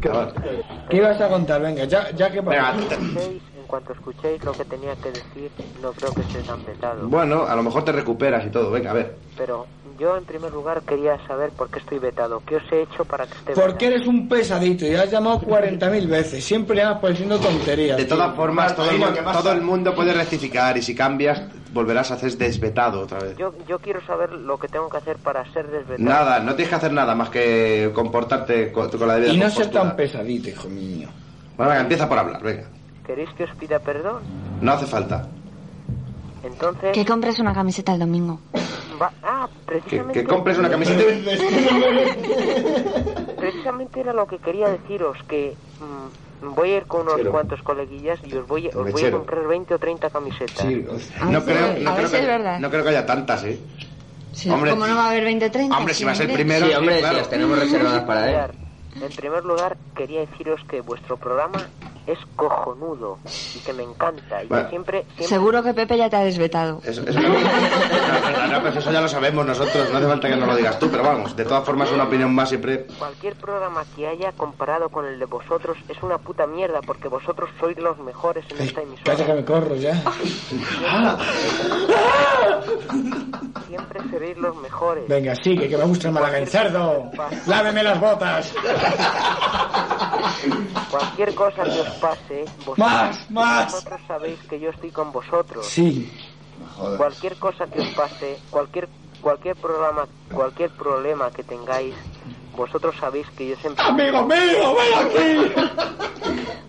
¿Qué ibas a contar? Venga, ya, ya que Venga, en cuanto escuchéis lo que tenía que decir, no creo que esté tan pesado. Bueno, a lo mejor te recuperas y todo. Venga, a ver. Pero yo, en primer lugar, quería saber por qué estoy vetado. ¿Qué os he hecho para que esté Porque eres un pesadito y has llamado 40.000 veces. Siempre llamas por diciendo tonterías. De todas formas, todo el, todo el mundo puede rectificar y si cambias, volverás a ser desvetado otra vez. Yo, yo quiero saber lo que tengo que hacer para ser desvetado. Nada, no tienes que hacer nada más que comportarte con, con la debida Y no ser tan pesadito, hijo mío. Bueno, venga, empieza por hablar, venga. ¿Queréis que os pida perdón? No hace falta. Entonces... Que compres una camiseta el domingo. va- Ah, Que, precisamente... que compres una camiseta. Precisamente era lo que quería deciros, que mm, voy a ir con unos Mechero. cuantos coleguillas y os voy, os voy a comprar 20 o 30 camisetas. No creo, no, a creo que, verdad. no creo que haya tantas, ¿eh? Sí, Hombre, ¿Cómo no va a haber 20 30? Hombre, si vas el primero, Sí, hombre, claro. si las tenemos reservadas para él. En primer lugar, quería deciros que vuestro programa es cojonudo y que me encanta y Bueno. que siempre, siempre Seguro que Pepe ya te ha desvetado. Eso, eso, no, no, no, no, pues eso ya lo sabemos nosotros, no hace falta que nos lo digas tú, pero vamos, de todas formas una opinión más siempre... cualquier programa que haya comparado con el de vosotros es una puta mierda porque vosotros sois los mejores en esta Calla que emisora. me corro ya. Siempre seréis los mejores. Venga, sigue, que me gusta el Málaga. cerdo! ¡Láveme las botas! Cualquier cosa que os pase, vosotros, Más, más. vosotros sabéis que yo estoy con vosotros. Sí. Cualquier cosa que os pase, cualquier cualquier programa, cualquier problema que tengáis, vosotros sabéis que yo siempre ¡Amigo mío, ven aquí!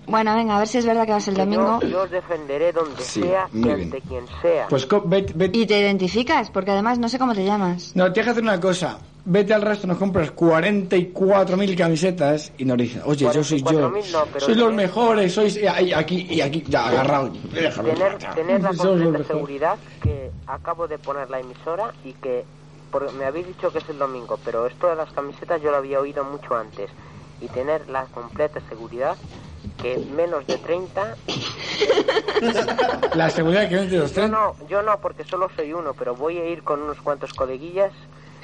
Bueno, venga, a ver si es verdad que vas el que domingo. yo, yo os defenderé donde Sí, sea y ante quien sea. Pues vete, vete- Y te identificas, porque además no sé cómo te llamas. No, tienes que hacer una cosa. Vete al resto, nos compras 44.000 camisetas y nos dices, oye, yo soy yo. 44.000 no, pero sois los mejores, sois y aquí y aquí, ya agarrado. Déjame. tener, tener la completa seguridad que acabo de poner la emisora y que por- me habéis dicho que es el domingo, pero esto de las camisetas yo lo había oído mucho antes. Y tener la completa seguridad que menos de 30 La seguridad que vende los Yo tres. no, yo no, porque solo soy uno, pero voy a ir con unos cuantos coleguillas.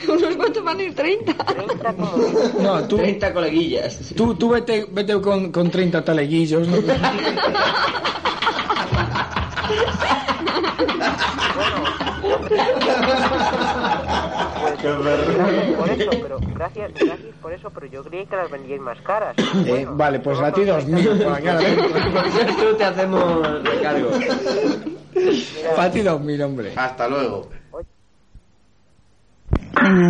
¿Unos cuantos van a ir 30? 30 como... No, tú, 30 coleguillas. tú, tú vete, vete con, con 30 taleguillos. ¿no? Por eso, pero gracias, gracias por eso, pero yo creí que las vendíais más caras. Eh, vale, pues a ti dos mil. Por Tú te hacemos recargo. Para ti dos mil, hombre. Hasta luego.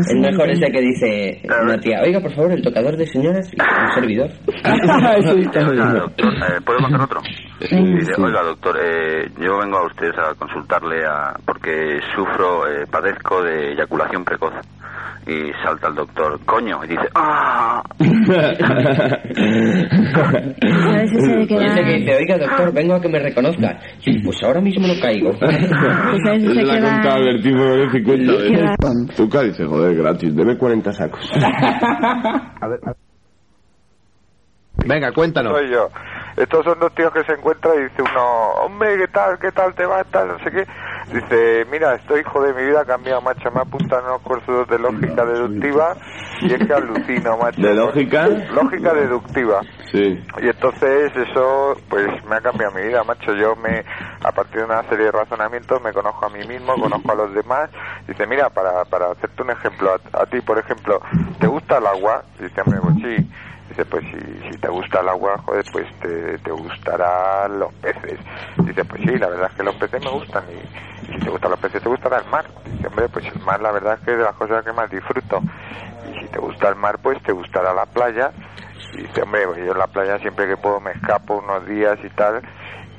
El mejor es el que dice una tía, oiga, por favor, el tocador de señoras y un servidor. Oiga, doctor, eh, ¿puedo contar otro? Dice, oiga, doctor, eh, yo vengo a usted a consultarle a, porque sufro, eh, padezco de eyaculación precoz. Y salta el doctor, coño, y dice, ¡ah! ¿Sabes ese de que Y ese que dice, oiga, doctor, vengo a que me reconozca. Sí, pues ahora mismo no caigo. ¿Sabes ese Se la que ha contado va... el tipo de 50 que veces. va- Tuca dice, joder, gratis, deme 40 sacos. Venga, cuéntanos. Soy yo. Estos son dos tíos que se encuentran y dice uno, hombre, ¿qué tal? ¿Qué tal te va? Tal, no sé qué. Dice, mira, estoy hijo de mi vida ha cambiado, macho. Me apuntan unos cursos de lógica deductiva y es que alucino, macho. ¿De lógica? Lógica deductiva. Sí. Y entonces eso, pues me ha cambiado mi vida, macho. Yo me, a partir de una serie de razonamientos, me conozco a mí mismo, conozco a los demás. Dice, mira, para, para hacerte un ejemplo, a, a ti, por ejemplo, ¿te gusta el agua? Dice, hombre, pues sí. Dice, pues si, te gusta el agua, joder, pues te, te gustarán los peces. Dice, pues sí, la verdad es que los peces me gustan. Y, si te gustan los peces, te gustará el mar. Dice, hombre, pues el mar, la verdad es que es de las cosas que más disfruto. Y si te gusta el mar, pues te gustará la playa. Y dice, hombre, pues yo en la playa siempre que puedo me escapo unos días y tal.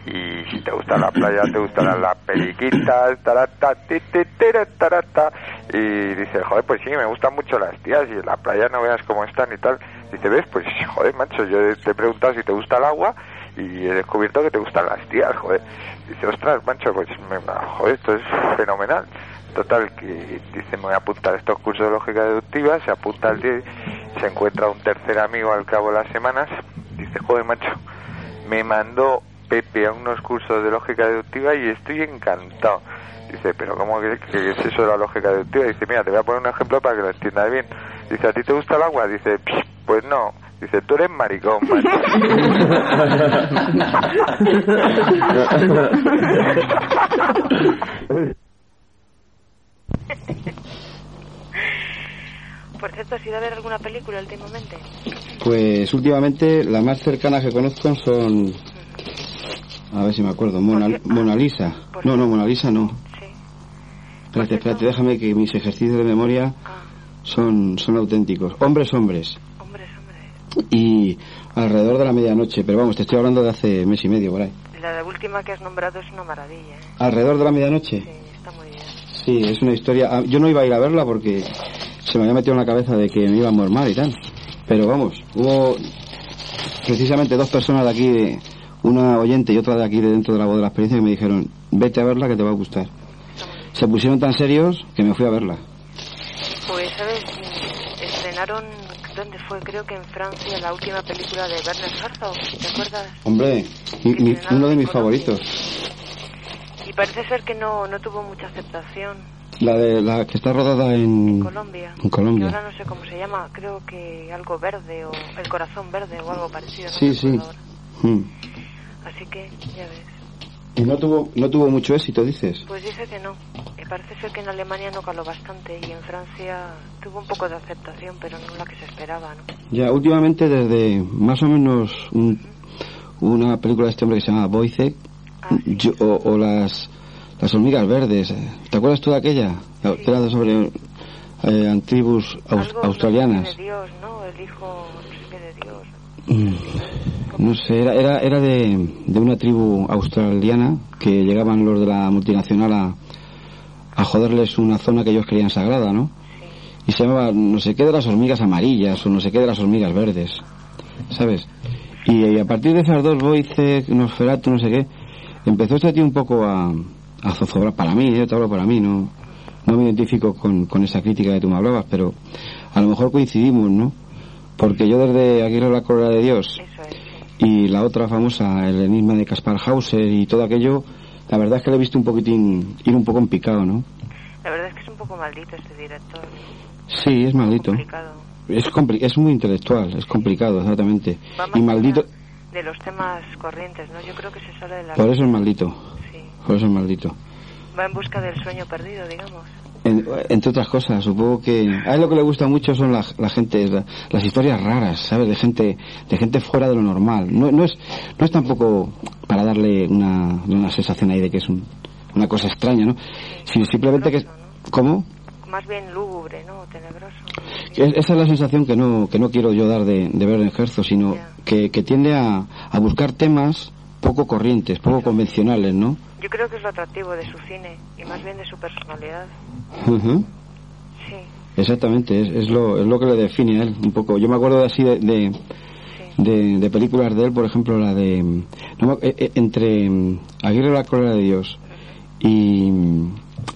Y si te gusta la playa, te gustarán las periquitas, tarata, ti, ti, tira, tarata. Y dice, joder, pues sí, me gustan mucho las tías y en la playa no veas cómo están y tal. Dice, ¿ves? Pues joder, macho, yo te he preguntado si te gusta el agua y he descubierto que te gustan las tías, joder. Dice, ostras, macho, pues me, joder, esto es fenomenal. Total, que dice, me voy a apuntar estos cursos de lógica deductiva, se apunta al día, se encuentra un tercer amigo al cabo de las semanas, dice, joder, macho, me mandó Pepe a unos cursos de lógica deductiva y estoy encantado. Dice, pero ¿cómo que, que es eso de la lógica deductiva? Dice, mira, te voy a poner un ejemplo para que lo entiendas bien. Dice, ¿a ti te gusta el agua? Dice, "Psh, pues no. Dice, tú eres maricón, macho. Por cierto, ¿has ido a ver alguna película últimamente? Pues últimamente las más cercanas que conozco son... A ver si me acuerdo. Mona, Mona Lisa. No, no, Mona Lisa no. Espérate, espérate, déjame que mis ejercicios de memoria son, son auténticos. Hombres, hombres. Y alrededor de la medianoche, pero vamos, te estoy hablando de hace mes y medio por ahí. La última que has nombrado es una maravilla. ¿eh? ¿Alrededor de la medianoche? Sí, está muy bien. Sí, es una historia... ah, Yo no iba a ir a verla porque se me había metido en la cabeza de que me iba a mormar y tal. Pero vamos, hubo precisamente dos personas de aquí, de- una oyente y otra de aquí de dentro de la voz de la experiencia, que me dijeron, vete a verla que te va a gustar. Se pusieron tan serios que me fui a verla. Pues, ¿sabes? Estrenaron, ¿dónde fue? Creo que en Francia, la última película de Werner Herzog, ¿te acuerdas? Hombre, mi- uno de mis favoritos. Y parece ser que no, no tuvo mucha aceptación La de la que está rodada en, en Colombia. En Colombia. Ahora no sé cómo se llama, creo que algo verde o el corazón verde o algo parecido. no Sí, sí. Mm. Así que, ya ves. Y no tuvo, no tuvo mucho éxito, dices. Pues dice que no. Y parece ser que en Alemania no caló bastante y en Francia tuvo un poco de aceptación, pero no la que se esperaba, ¿no? Ya, últimamente desde más o menos un- una película de este hombre que se llama Boyce yo- o, o las, las hormigas verdes. eh, ¿Te acuerdas tú de aquella? Que era sobre eh, antibus aus- Algo australianas. de Dios, ¿no? El hijo, no sé qué de Dios. Mm, No sé, era, era, era de, de una tribu australiana que llegaban los de la multinacional a, a joderles una zona que ellos creían sagrada, ¿no? Y se llamaba no sé qué de las hormigas amarillas o no sé qué de las hormigas verdes, ¿sabes? Y, a partir de esas dos, Boice, Nosferatu, no sé qué, empezó este tío un poco a, a zozobrar para mí, yo te hablo para mí, no, no me identifico con, con esa crítica que tú me hablabas, pero a lo mejor coincidimos, ¿no? Porque yo desde Aguirre la Corona de Dios y la otra famosa, el enigma de Caspar Hauser y todo aquello, la verdad es que le he visto un poquitín ir un poco en picado, ¿no? La verdad es que es un poco maldito este director. Sí, es maldito. Complicado. Es, compli- es muy intelectual, es complicado, exactamente. Y maldito, De los temas corrientes, ¿no? Yo creo que se sale de la... por eso es maldito. Por eso es maldito. Va en busca del sueño perdido, digamos. En- entre otras cosas, supongo que a él lo que le gusta mucho son la, la gente, la- las historias raras, ¿sabes? De gente, de gente fuera de lo normal. No, no es, no es tampoco para darle una, una sensación ahí de que es un- una cosa extraña, ¿no? Sino simplemente que, ¿cómo? Más bien lúgubre, ¿no? Tenebroso. Es- esa es la sensación que no, que no quiero yo dar de, de ver en Herzog, sino que, que tiende a, a buscar temas poco corrientes, poco convencionales, ¿no? Yo creo que es lo atractivo de su cine y más bien de su personalidad. Ujú. Sí. Exactamente, es, es, lo, es lo que le define a él un poco. Yo me acuerdo así de, de, de- de películas de él, por ejemplo, la de... no me- eh, eh, entre mm, Aguirre la Cólera de Dios y,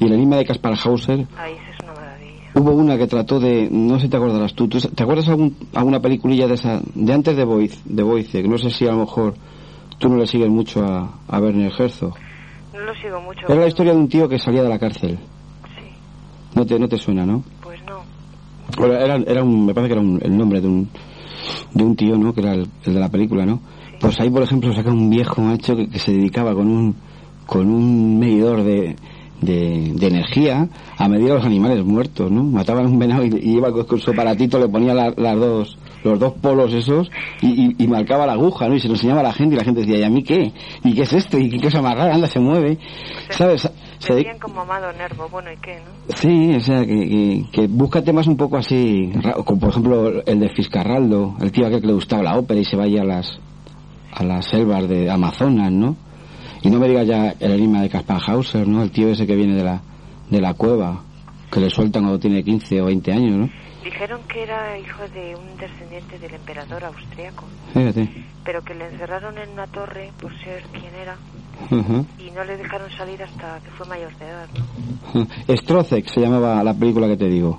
y el enigma de Caspar Hauser, Ahí es una maravilla. hubo una que trató de... No sé si te acordarás tú. ¿tú ¿Te acuerdas algún, alguna peliculilla de esa... de antes de Boyce, de Boyce, que no sé si a lo mejor tú no le sigues mucho a, a Werner Herzog? No lo sigo mucho. Era la historia de un tío que salía de la cárcel. No te, no te suena, ¿no? Pues no. Bueno, era, era un, me parece que era un- el nombre de un, de un tío, ¿no? Que era el, el de la película, ¿no? Pues ahí, por ejemplo, saca un viejo macho que, que se dedicaba con un, con un medidor de, de, de energía a medir a los animales muertos, ¿no? Mataban un venado y, y iba con, con su aparatito, le ponía la- las dos, los dos polos esos y, y- y marcaba la aguja, ¿no? Y se lo enseñaba a la gente y la gente decía, ¿y a mí qué? ¿Y qué es esto? ¿Y qué cosa más rara? Anda, se mueve. ¿Sabes? Se, Decían como Amado Nervo, bueno, ¿y qué, no? Sí, o sea, que, que, busca temas un poco así, como por ejemplo el de Fiscarraldo, el tío aquel que le gustaba la ópera y se vaya a las, a las selvas de Amazonas, ¿no? Y no me digas ya el enigma de Caspar Hauser, ¿no? El tío ese que viene de la, de la cueva. que le sueltan cuando tiene 15 o 20 años, ¿no? Dijeron que era hijo de un descendiente del emperador austriaco, Fíjate. pero que le encerraron en una torre por ser quien era Y no le dejaron salir hasta que fue mayor de edad, ¿no? Strozek se llamaba la película que te digo.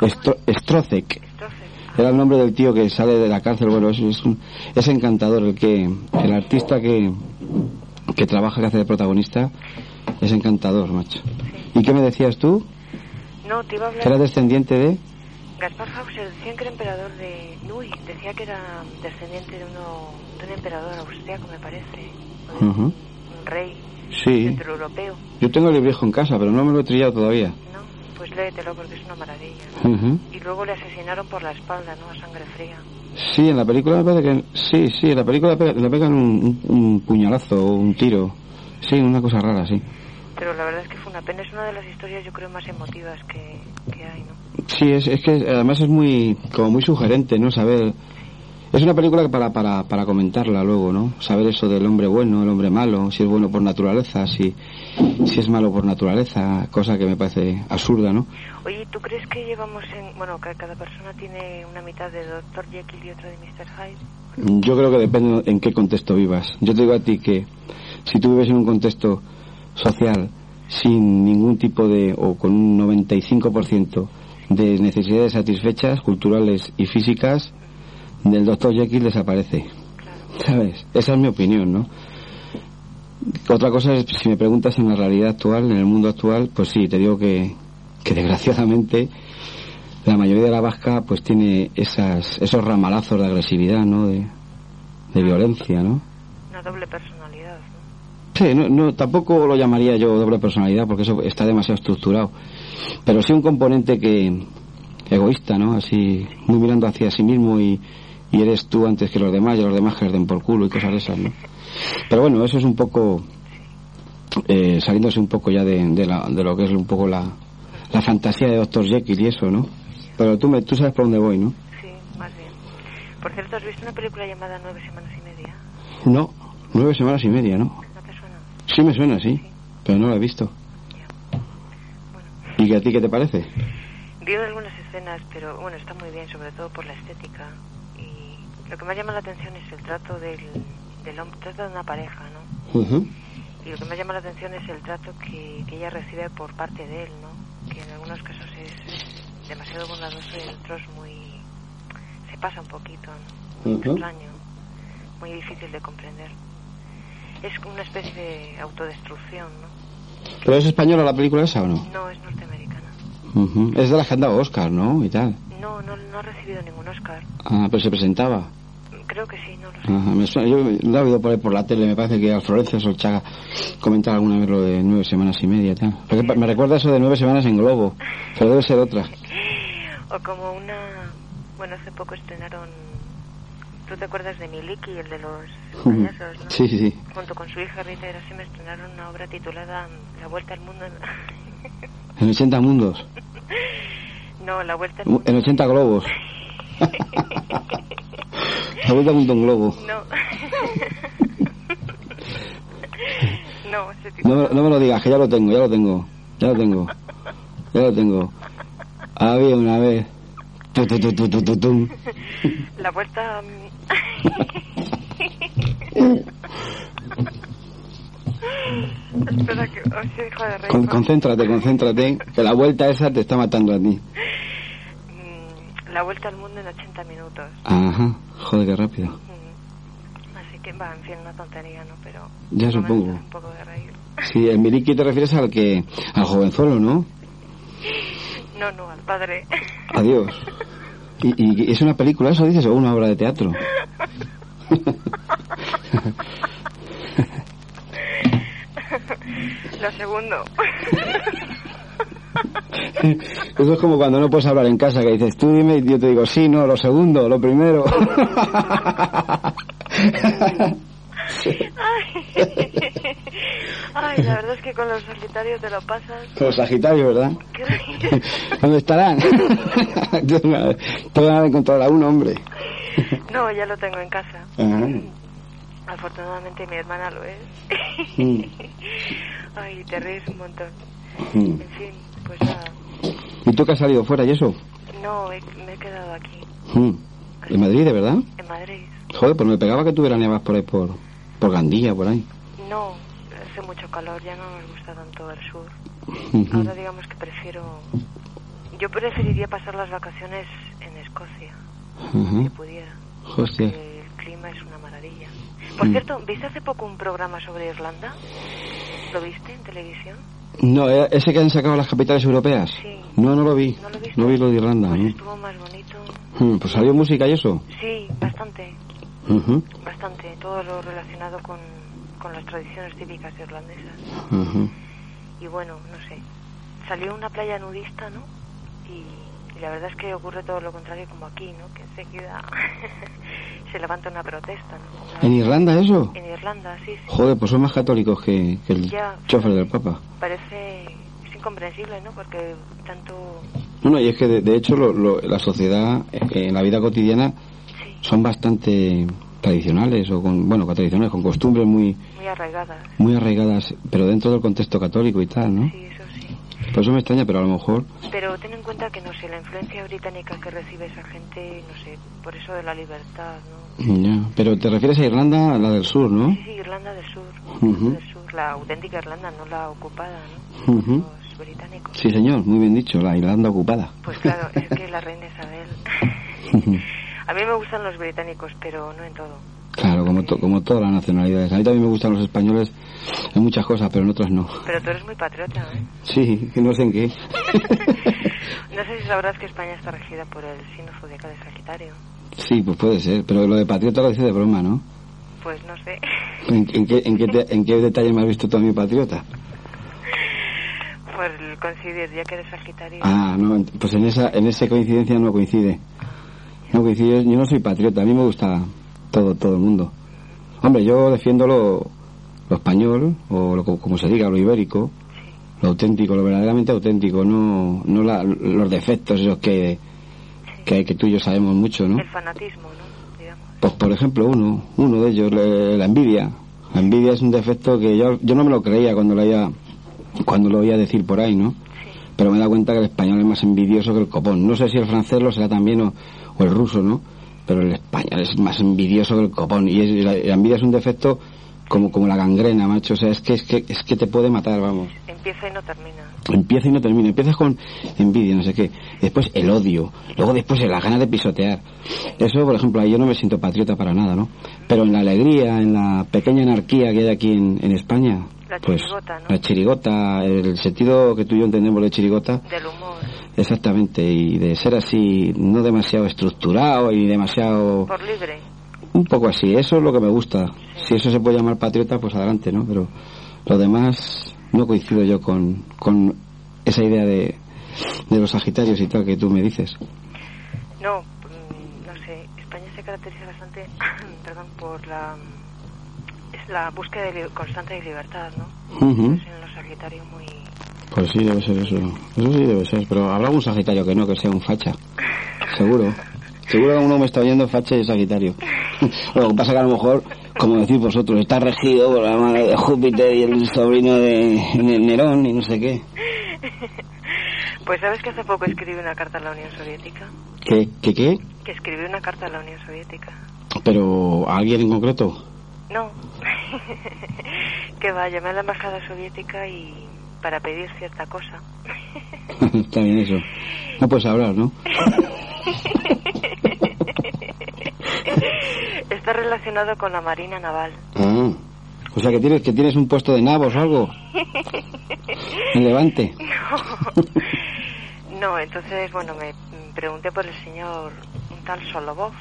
Estro- Strozek. Era el nombre del tío que sale de la cárcel. Bueno, es, es, un- es encantador el que el artista que, que trabaja, que hace de protagonista, es encantador, macho. ¿Y qué me decías tú? No, te iba a ¿Que hablar... era descendiente de...? Gaspar Hauser decían que era emperador de Nui, decía que era descendiente de, uno, de un emperador austriaco, me parece, Ujú. Un rey Sí. centroeuropeo. Yo tengo el viejo en casa, pero no me lo he trillado todavía. Pues léetelo porque es una maravilla. Ujú. Y luego le asesinaron por la espalda, ¿no? A sangre fría. Sí, en la película me parece que... Sí, sí, en la película le pe- le pegan un, un, un puñalazo o un tiro. Sí, una cosa rara, sí. Pero la verdad es que fue una pena. Es una de las historias, yo creo, más emotivas que, que hay, ¿no? Sí, es, es que además es muy como muy sugerente, ¿no? Saber es una película que para, para, para comentarla luego, ¿no? Saber eso del hombre bueno, el hombre malo, si es bueno por naturaleza, si, si es malo por naturaleza, cosa que me parece absurda, ¿no? Oye, ¿tú crees que llevamos en... Bueno, que cada persona tiene una mitad de Dr. Jekyll y otra de Mr. Hyde? Yo creo que depende en qué contexto vivas. Yo te digo a ti que si tú vives en un contexto social sin ningún tipo de, o con un 95% de necesidades satisfechas, culturales y físicas, del doctor Jekyll desaparece. ¿Sabes? Esa es mi opinión, ¿no? Otra cosa es, si me preguntas en la realidad actual, en el mundo actual, pues sí, te digo que, que desgraciadamente la mayoría de la vasca pues tiene esas, esos ramalazos de agresividad, ¿no? De, de violencia, ¿no? Una doble personalidad. Sí, no, no, tampoco lo llamaría yo doble personalidad porque eso está demasiado estructurado. Pero sí un componente que egoísta, ¿no? Así, muy mirando hacia sí mismo y, y eres tú antes que los demás y los demás que den por culo y cosas de esas, ¿no? Pero bueno, eso es un poco eh, saliéndose un poco ya de, de, la- de lo que es un poco la, la fantasía de Dr. Jekyll y eso, ¿no? Pero tú, me, tú sabes por dónde voy, ¿no? Sí, más bien. Por cierto, ¿has visto una película llamada Nueve Semanas y Media? No, nueve semanas y media, ¿no? ¿No te suena? Sí me suena, sí, pero no la he visto. ¿Y que a ti qué te parece? Vi algunas escenas, pero bueno, está muy bien, sobre todo por la estética. Lo que más llama la atención es el trato del, del hombre, trata de una pareja, ¿no? Y lo que más llama la atención es el trato que, que ella recibe por parte de él, ¿no? Que en algunos casos es demasiado bondadoso y en otros muy... se pasa un poquito, ¿no? Ujú. Extraño, muy difícil de comprender. Es una especie de autodestrucción, ¿no? ¿Pero es española la película esa o no? No, es norteamericana. Es de las que han dado Oscar, ¿no? Y tal. No, no, no ha recibido ningún Oscar. Ah, pero se presentaba. Creo que sí, no lo sé. Ajá, me suena- yo lo he oído por ahí por la tele, me parece que al Florencio Solchaga comentaba alguna vez lo de nueve semanas y media tal. Porque me recuerda eso de nueve semanas en Globo, pero debe ser otra. O como una... Bueno, hace poco estrenaron... ¿Tú te acuerdas de Miliki, el de los payasos, no? Sí, sí. Junto con su hija Rita Erasime estrenaron una obra titulada La Vuelta al Mundo... En 80 mundos, no, La Vuelta en 80 globos. La vuelta mundo en globo. No. no, No, me- no me lo digas, que ya lo tengo, ya lo tengo. Ya lo tengo. Ya lo tengo. Había una vez. Tu, tu, tu. La Vuelta... Espera que... Oh, sí, hijo de rey. Con- concéntrate, concéntrate, que la vuelta esa te está matando a ti. La Vuelta al Mundo en 80 minutos. Ajá, joder, qué rápido. Así que, va, en fin, una tontería, ¿no? Pero... Ya supongo. Un poco de reír. Sí, el Miliki te refieres al que. al jovenzuelo, ¿no? No, no, al padre. Adiós. ¿Y, y es una película eso, dices, o una obra de teatro? Lo segundo. Eso es como cuando no puedes hablar en casa, que dices, tú dime, y yo te digo, sí, no, lo segundo, lo primero. Ay. Ay, la verdad es que con los Sagitarios te lo pasas. Como Sagitario, ¿verdad? Qué- ¿Dónde estarán? Tengo ganas de encontrar a un hombre. No, ya lo tengo en casa. Ajá. Afortunadamente mi hermana lo es. Mm. Ay, te ríes un montón. Mm. En fin, pues nada. ¿Y tú que has salido fuera y eso? No, he- me he quedado aquí, Mm. ¿En Madrid, de verdad? en Madrid. Joder, pues me pegaba que tú veraneabas por ahí, por, por Gandía, por ahí. No, hace mucho calor, ya no nos gusta tanto el sur. Ahora digamos que prefiero... Yo preferiría pasar las vacaciones en Escocia, si pudiera. Hostia. porque El clima es una maravilla. Por Mm. cierto, ¿viste hace poco un programa sobre Irlanda? ¿Lo viste en televisión? No, ¿eh, ese que han sacado las capitales europeas. Sí. No, no lo vi. ¿No lo viste? No vi lo de Irlanda. ¿no? Estuvo más bonito. Mm, Pues salió música y eso. Sí, bastante, bastante. Todo lo relacionado con, con las tradiciones típicas irlandesas. Y bueno, no sé. Salió una playa nudista, ¿no? Y, y la verdad es que ocurre todo lo contrario como aquí, ¿no? Que enseguida se levanta una protesta, ¿no? ¿En Irlanda eso? En Irlanda, sí, sí. Joder, pues son más católicos que, que el Ya. chofer del Papa. Parece es incomprensible, ¿no? Porque tanto Bueno, y es que de, de hecho lo- lo- la sociedad en la vida cotidiana son bastante tradicionales o con, bueno, tradicionales, con costumbres muy, muy arraigadas. muy arraigadas, pero dentro del contexto católico y tal, ¿no? Sí. Por eso me extraña, pero a lo mejor, Pero ten en cuenta que, no sé, la influencia británica que recibe esa gente, no sé, por eso de la libertad, ¿no? ya. Pero te refieres a Irlanda, la del sur, ¿no? Sí, sí, Irlanda del Sur. Del Sur, la auténtica Irlanda, no la ocupada, ¿no? Los británicos. Sí, señor, muy bien dicho, la Irlanda ocupada. Pues claro, es que la reina Isabel. A mí me gustan los británicos, pero no en todo. Claro, como, to- como todas las nacionalidades. A mí también me gustan los españoles en muchas cosas, pero en otras no. Pero tú eres muy patriota, ¿eh? Sí, que no sé en qué. No sé si sabrás que España está regida por el signo zodiacal de Sagitario. Sí, pues puede ser, pero lo de patriota lo dice de broma, ¿no? Pues no sé. ¿En, en qué, en, qué te- en qué detalle me has visto tú a mi patriota? Por el coincidir, ya que eres Sagitario. Ah, no, pues en esa, en esa coincidencia no coincide. No coincide, yo no soy patriota, a mí me gusta todo, todo el mundo. Hombre, yo defiendo lo, lo español, o lo, como se diga, lo ibérico, lo auténtico, lo verdaderamente auténtico, no, no la- los defectos esos que, que, hay que tú y yo sabemos mucho, ¿no? El fanatismo, ¿no? Digamos. Pues por ejemplo uno, uno de ellos, le- la envidia. La envidia es un defecto que yo, yo no me lo creía cuando lo oía, cuando lo oía decir por ahí, ¿no? Pero me he dado cuenta que el español es más envidioso que el copón. No sé si el francés lo será también o, o el ruso, ¿no? Pero el español es más envidioso que el copón. Y es- la, la envidia es un defecto como, como la gangrena, macho. O sea, es que, es que, es que te puede matar, vamos. Empieza y no termina. Empieza y no termina. Empiezas con envidia, no sé qué. Después el odio. Luego después la gana de pisotear. Eso, por ejemplo, ahí yo no me siento patriota para nada, ¿no? Pero en la alegría, en la pequeña anarquía que hay aquí en, en España. La pues, chirigota, ¿no? La chirigota, el sentido que tú y yo entendemos de chirigota. Del humor. Exactamente, y de ser así, no demasiado estructurado y demasiado... Por libre. Un poco así, eso es lo que me gusta. Si eso se puede llamar patriota, pues adelante, ¿no? Pero lo demás no coincido yo con, con esa idea de, de los sagitarios y tal que tú me dices. No, mm, no sé. España se caracteriza bastante, perdón, por la es la búsqueda de constante de libertad, ¿no? Es en los Sagitarios muy Pues sí, debe ser eso. Eso sí debe ser, pero habrá algún sagitario que no, que sea un facha. Seguro. Seguro que uno me está oyendo facha y sagitario. lo que pasa que a lo mejor, como decís vosotros, está regido por la mano de Júpiter y el sobrino de de Nerón y no sé qué. Pues sabes que hace poco escribí una carta a la Unión Soviética. ¿Qué? ¿Qué qué? Que escribí una carta a la Unión Soviética. Pero ¿a alguien en concreto? No. que va, llamé a la embajada soviética y para pedir cierta cosa. Está bien eso. No puedes hablar, ¿no? Está relacionado con la Marina Naval. Ah. O sea que tienes que tienes un puesto de navos o algo en Levante. No, entonces, bueno, me pregunté por el señor, un tal Solovov,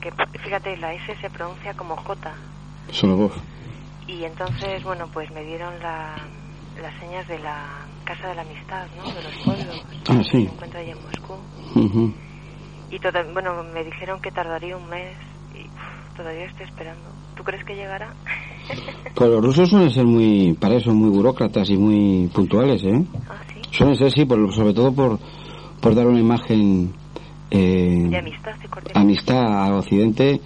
que fíjate, la S se pronuncia como J. Solo vos. Y entonces, bueno, pues me dieron la, las señas de la Casa de la Amistad, ¿no? De los pueblos. Ah, que sí. Se encuentra allí en Moscú. Y toda, bueno, me dijeron que tardaría un mes y uf, todavía estoy esperando. ¿Tú crees que llegará? Pues los rusos suelen ser muy, para eso, muy burócratas y muy puntuales, ¿eh? Ah, Suelen ser, sí, por, sobre todo por, por dar una imagen eh, De amistad cordialidad. amistad al occidente.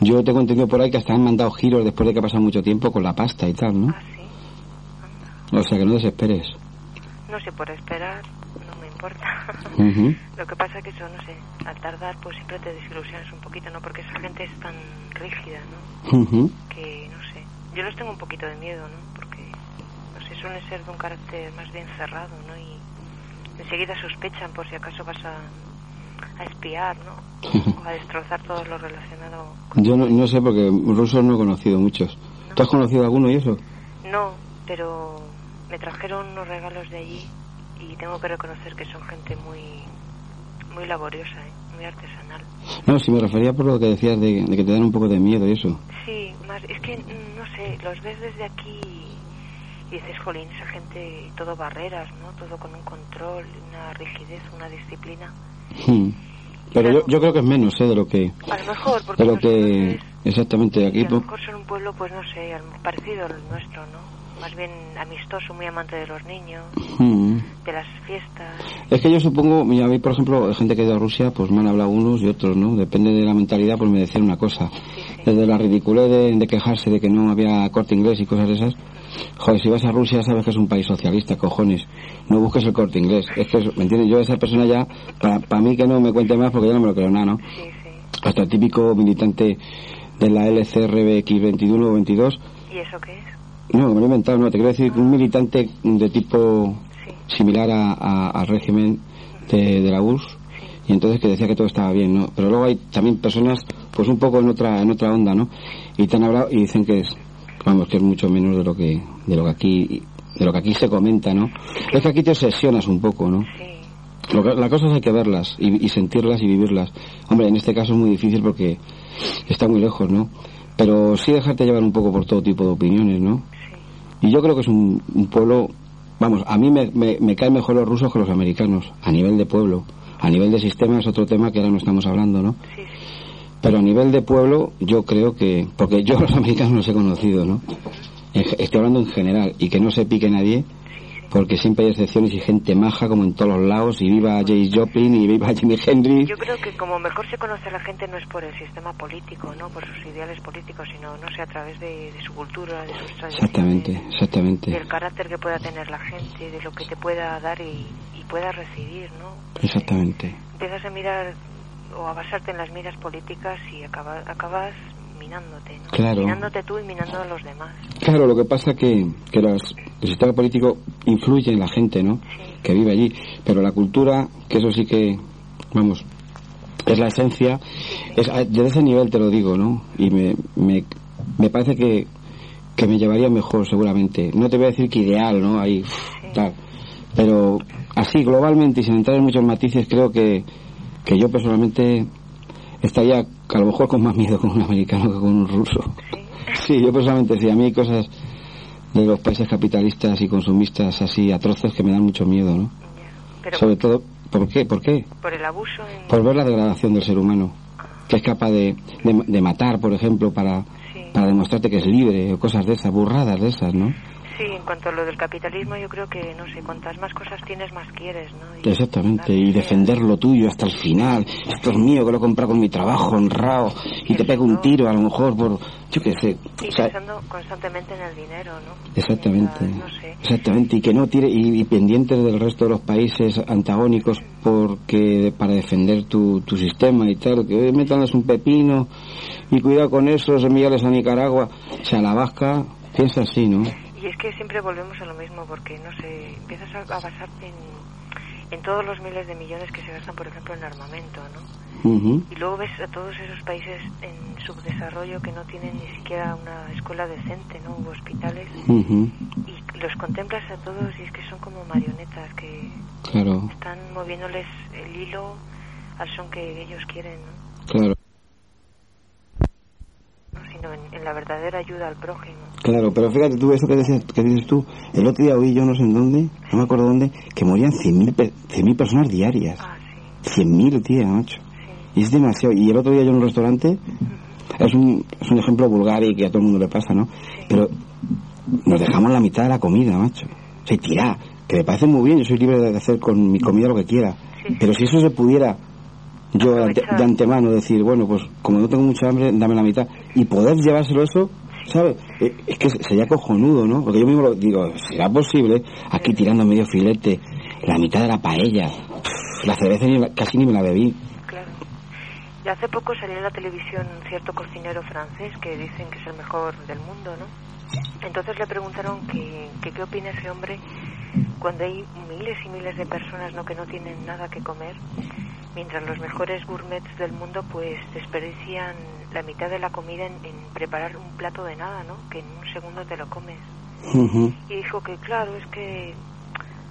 Yo tengo entendido por ahí que hasta han mandado giros después de que ha pasado mucho tiempo con la pasta y tal, Ah, ¿no? O sea que no desesperes. No sé, por esperar, no me importa. Lo que pasa que eso, no sé, al tardar pues siempre te desilusionas un poquito, ¿no? Porque esa gente es tan rígida, ¿no? Ujú. Que, no sé, yo los tengo un poquito de miedo, ¿no? Porque, no sé, suelen ser de un carácter más bien cerrado, ¿no? Y enseguida sospechan por si acaso vas a, a espiar, ¿no? O a destrozar todo lo relacionado. Yo no, no sé porque rusos no he conocido muchos. ¿Tú has conocido alguno y eso? No, pero me trajeron unos regalos de allí y tengo que reconocer que son gente muy muy laboriosa, ¿eh? muy artesanal. No, si me refería por lo que decías de, de que te dan un poco de miedo y eso. Sí, más es que mm, no sé, los ves desde aquí y dices, jolín, esa gente todo barreras, ¿no? Todo con un control, una rigidez, una disciplina. Hmm. Pero yo, yo creo que es menos, ¿eh? De lo que... A lo mejor, porque De lo que... es- Exactamente, aquí... a lo pues, mejor son un pueblo, pues no sé, parecido al nuestro, ¿no? Más bien amistoso, muy amante de los niños, hmm. de las fiestas. Es que yo supongo, mira, a mí por ejemplo, gente que ha ido a Rusia, pues me han hablado unos y otros, ¿no? Depende de la mentalidad, pues me decían una cosa. Desde la ridiculez de, de quejarse de que no había corte inglés y cosas de esas. Joder, si vas a Rusia sabes que es un país socialista, cojones. No busques el corte inglés. Es que, ¿me entiendes? Yo esa persona ya, para mí que no me cuente más porque ya no me lo creo nada, ¿no? Hasta el típico militante de la LCRBX21 o 22. ¿Y eso qué es? No, me lo he inventado, no. Te quiero decir que un militante de tipo similar a, a- al régimen de, de la URSS y entonces que decía que todo estaba bien, ¿no? Pero luego hay también personas, pues un poco en otra en otra onda, ¿no? Y te han hablado y dicen que es, vamos, que es mucho menos de lo que de lo que aquí de lo que aquí se comenta, ¿no? Es que aquí te obsesionas un poco, ¿no? Lo que- las cosas hay que verlas y, y sentirlas y vivirlas. Hombre, en este caso es muy difícil porque está muy lejos, ¿no? Pero sí dejarte llevar un poco por todo tipo de opiniones, ¿no? Y yo creo que es un, un pueblo, vamos, a mí me, me, me caen mejor los rusos que los americanos, a nivel de pueblo. A nivel de sistema es otro tema que ahora no estamos hablando, ¿no? Pero a nivel de pueblo yo creo que, porque yo a los americanos los he conocido, ¿no? Estoy hablando en general y que no se pique nadie, porque siempre hay excepciones y gente maja como en todos los lados y viva James Joplin y viva Jimi Hendrix. Yo creo que como mejor se conoce a la gente no es por el sistema político, no por sus ideales políticos, sino, no sé, a través de, de su cultura, de sus tradiciones, Exactamente, exactamente, del carácter que pueda tener la gente, de lo que te pueda dar y, y pueda recibir, ¿no? exactamente. Empiezas a mirar o a basarte en las miras políticas y acaba- acabas minándote, ¿no? Claro. Minándote tú y minando a los demás. Claro, lo que pasa que, que el sistema político influye en la gente, ¿no? Que vive allí. Pero la cultura, que eso sí que, vamos, es la esencia, es, a- desde ese nivel te lo digo, ¿no? Y me, me, me parece que, que me llevaría mejor, seguramente. No te voy a decir que ideal, ¿no? Ahí, tal. Pero así, globalmente y sin entrar en muchos matices, creo que, que yo personalmente estaría a lo mejor con más miedo con un americano que con un ruso. Sí, yo personalmente sí. A mí hay cosas de los países capitalistas y consumistas así atroces que me dan mucho miedo, ¿no? Pero Sobre todo, ¿por qué? ¿Por qué? por el abuso en... Por ver la degradación del ser humano, que es capaz de, de, de matar, por ejemplo, para, para demostrarte que es libre, o cosas de esas, burradas de esas, ¿no? Sí, en cuanto a lo del capitalismo, yo creo que, no sé, cuantas más cosas tienes, más quieres, ¿no? Exactamente, y defender lo tuyo hasta el final. Esto es mío, que lo he comprado con mi trabajo, honrado, y te pego un tiro, a lo mejor, por. Yo qué sé. Y O sea, pensando constantemente en el dinero, ¿no? Exactamente. No sé. Exactamente, y que no tire, y, y pendientes del resto de los países antagónicos porque para defender tu, tu sistema y tal, que metanles un pepino y cuidado con eso, enviarles a Nicaragua. O sea, la vasca piensa así, ¿no? Y es que siempre volvemos a lo mismo, porque, no sé, empiezas a, a basarte en, en todos los miles de millones que se gastan, por ejemplo, en armamento, ¿no? Y luego ves a todos esos países en subdesarrollo que no tienen ni siquiera una escuela decente, ¿no? U hospitales. Y los contemplas a todos y es que son como marionetas que Claro, están moviéndoles el hilo al son que ellos quieren, ¿no? claro. No, Sino en, en la verdadera ayuda al prójimo. Claro, pero fíjate tú, eso que dices, que dices tú, el otro día oí yo no sé en dónde, no me acuerdo dónde, que morían 100.000 pe- 100.000 personas diarias. 100.000, tía, macho. Y es demasiado. Y el otro día yo en un restaurante, es un, es un ejemplo vulgar y que a todo el mundo le pasa, ¿no? Pero nos dejamos la mitad de la comida, macho. O sea, tira, que me parece muy bien, yo soy libre de hacer con mi comida lo que quiera. Pero si eso se pudiera, yo de, de antemano decir, bueno, pues como no tengo mucha hambre, dame la mitad. Y poder llevárselo eso, ¿sabes? Eh, Es que sería cojonudo, ¿no? Porque yo mismo lo digo, será posible, aquí tirando medio filete, la mitad de la paella. la cerveza ni la- casi ni me la bebí. Claro. Y hace poco salió en la televisión un cierto cocinero francés que dicen que es el mejor del mundo, ¿no? Entonces le preguntaron que, que qué opina ese hombre cuando hay miles y miles de personas ¿no? que no tienen nada que comer, mientras los mejores gourmets del mundo pues desperdician la mitad de la comida en, en preparar un plato de nada, ¿no? Que en un segundo te lo comes. Y dijo que claro, es que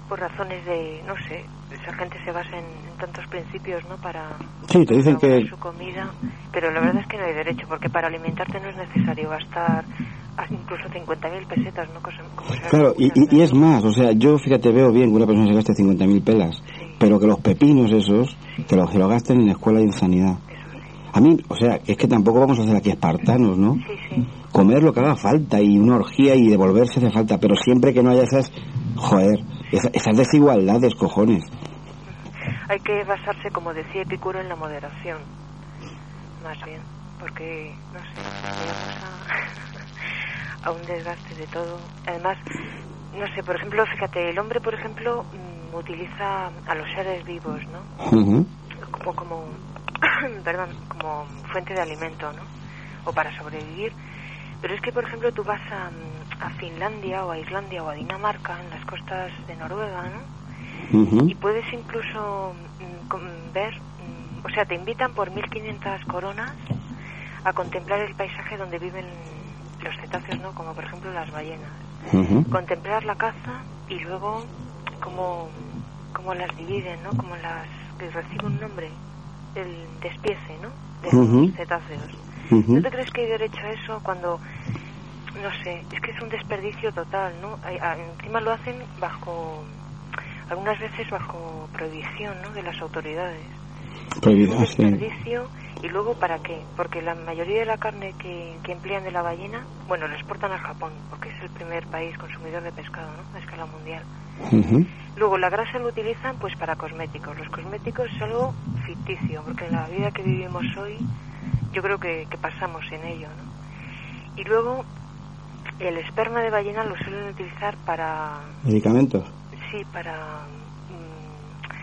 por razones de, no sé, esa gente se basa en, en tantos principios, ¿no? Para Sí, te dicen que su comida, pero la verdad es que no hay derecho, porque para alimentarte no es necesario gastar incluso 50.000 pesetas, ¿no? Cosa- Claro, y, y- y es más, o sea, yo fíjate, veo bien que una persona se gaste 50.000 pelas, pero que los pepinos esos, que los, que lo gasten en escuela y en sanidad. A mí, o sea, es que tampoco vamos a hacer aquí espartanos, ¿no? Comer lo que haga falta y una orgía y devolverse hace falta, pero siempre que no haya esas, joder, esa- esas desigualdades, cojones. Hay que basarse, como decía Epicuro, en la moderación, más bien, porque, no sé, a, un desgaste de todo. Además, no sé, por ejemplo, fíjate, el hombre, por ejemplo, mm, utiliza a los seres vivos, ¿no? Como como perdón como fuente de alimento no o para sobrevivir. Pero es que por ejemplo tú vas a, mm, a Finlandia o a Islandia o a Dinamarca en las costas de Noruega no y puedes incluso mm, ver mm, o sea te invitan por 1500 coronas a contemplar el paisaje donde viven los cetáceos no como por ejemplo las ballenas contemplar la caza y luego cómo, cómo las dividen, ¿no? Como las que recibe un nombre, el despiece, ¿no? De los cetáceos. ¿No te crees que hay derecho a eso cuando, no sé, es que es un desperdicio total, ¿no? A- Encima lo hacen bajo, algunas veces bajo prohibición, ¿no? De las autoridades. Un sí. Y luego para qué? Porque la mayoría de la carne que, que emplean de la ballena, bueno, la exportan al Japón, porque es el primer país consumidor de pescado, ¿no? A escala mundial. Luego la grasa lo utilizan pues para cosméticos. Los cosméticos es algo ficticio, porque en la vida que vivimos hoy yo creo que, que pasamos en ello, ¿no? Y luego el esperma de ballena lo suelen utilizar para, Medicamentos. sí, para